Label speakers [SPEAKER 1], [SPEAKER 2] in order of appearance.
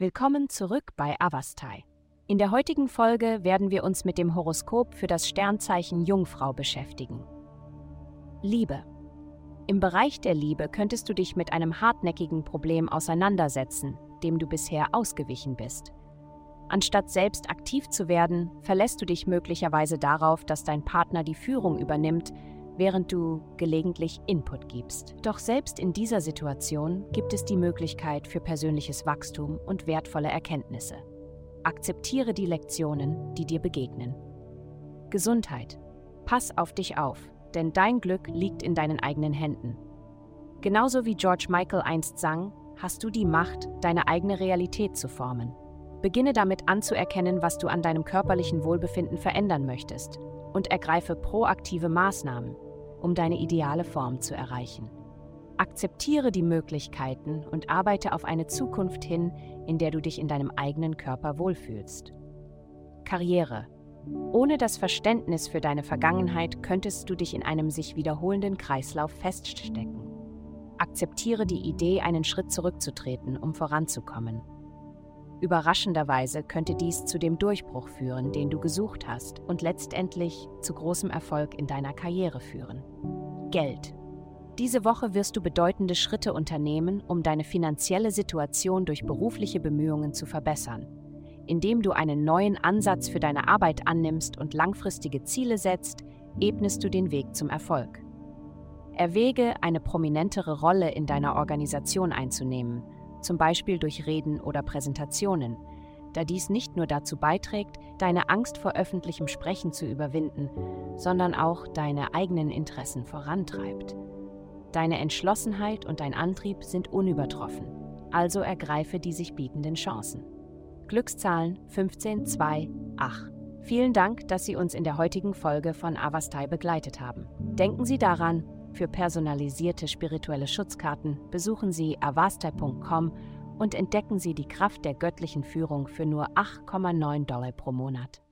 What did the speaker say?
[SPEAKER 1] Willkommen zurück bei Avastai. In der heutigen Folge werden wir uns mit dem Horoskop für das Sternzeichen Jungfrau beschäftigen. Liebe. Im Bereich der Liebe könntest du dich mit einem hartnäckigen Problem auseinandersetzen, dem du bisher ausgewichen bist. Anstatt selbst aktiv zu werden, verlässt du dich möglicherweise darauf, dass dein Partner die Führung übernimmt, während du gelegentlich Input gibst. Doch selbst in dieser Situation gibt es die Möglichkeit für persönliches Wachstum und wertvolle Erkenntnisse. Akzeptiere die Lektionen, die dir begegnen. Gesundheit. Pass auf dich auf, denn dein Glück liegt in deinen eigenen Händen. Genauso wie George Michael einst sang, hast du die Macht, deine eigene Realität zu formen. Beginne damit anzuerkennen, was du an deinem körperlichen Wohlbefinden verändern möchtest und ergreife proaktive Maßnahmen, um deine ideale Form zu erreichen. Akzeptiere die Möglichkeiten und arbeite auf eine Zukunft hin, in der du dich in deinem eigenen Körper wohlfühlst. Karriere. Ohne das Verständnis für deine Vergangenheit könntest du dich in einem sich wiederholenden Kreislauf feststecken. Akzeptiere die Idee, einen Schritt zurückzutreten, um voranzukommen. Überraschenderweise könnte dies zu dem Durchbruch führen, den du gesucht hast und letztendlich zu großem Erfolg in deiner Karriere führen. Geld. Diese Woche wirst du bedeutende Schritte unternehmen, um deine finanzielle Situation durch berufliche Bemühungen zu verbessern. Indem du einen neuen Ansatz für deine Arbeit annimmst und langfristige Ziele setzt, ebnest du den Weg zum Erfolg. Erwäge, eine prominentere Rolle in deiner Organisation einzunehmen – zum Beispiel durch Reden oder Präsentationen, da dies nicht nur dazu beiträgt, deine Angst vor öffentlichem Sprechen zu überwinden, sondern auch deine eigenen Interessen vorantreibt. Deine Entschlossenheit und dein Antrieb sind unübertroffen, also ergreife die sich bietenden Chancen. Glückszahlen 15, 2, 8. Vielen Dank, dass Sie uns in der heutigen Folge von Avastai begleitet haben. Denken Sie daran, für personalisierte spirituelle Schutzkarten besuchen Sie avastai.com und entdecken Sie die Kraft der göttlichen Führung für nur 8,9 Dollar pro Monat.